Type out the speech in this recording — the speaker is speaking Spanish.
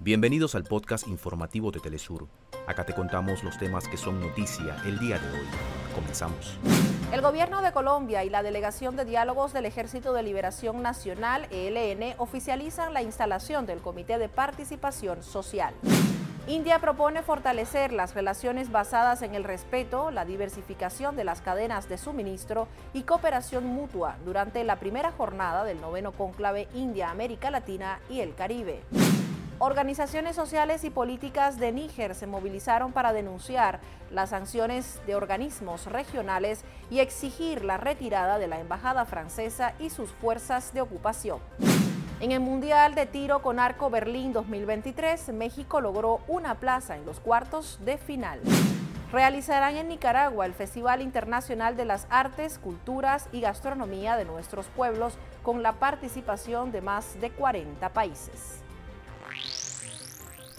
Bienvenidos al podcast informativo de Telesur. Acá te contamos los temas que son noticia el día de hoy. Comenzamos. El gobierno de Colombia y la Delegación de Diálogos del Ejército de Liberación Nacional, ELN, oficializan la instalación del Comité de Participación Social. India propone fortalecer las relaciones basadas en el respeto, la diversificación de las cadenas de suministro y cooperación mutua durante la primera jornada del noveno cónclave India-América Latina y el Caribe. Organizaciones sociales y políticas de Níger se movilizaron para denunciar las sanciones de organismos regionales y exigir la retirada de la embajada francesa y sus fuerzas de ocupación. En el Mundial de Tiro con Arco Berlín 2023, México logró una plaza en los cuartos de final. Realizarán en Nicaragua el Festival Internacional de las Artes, Culturas y Gastronomía de nuestros pueblos con la participación de más de 40 países.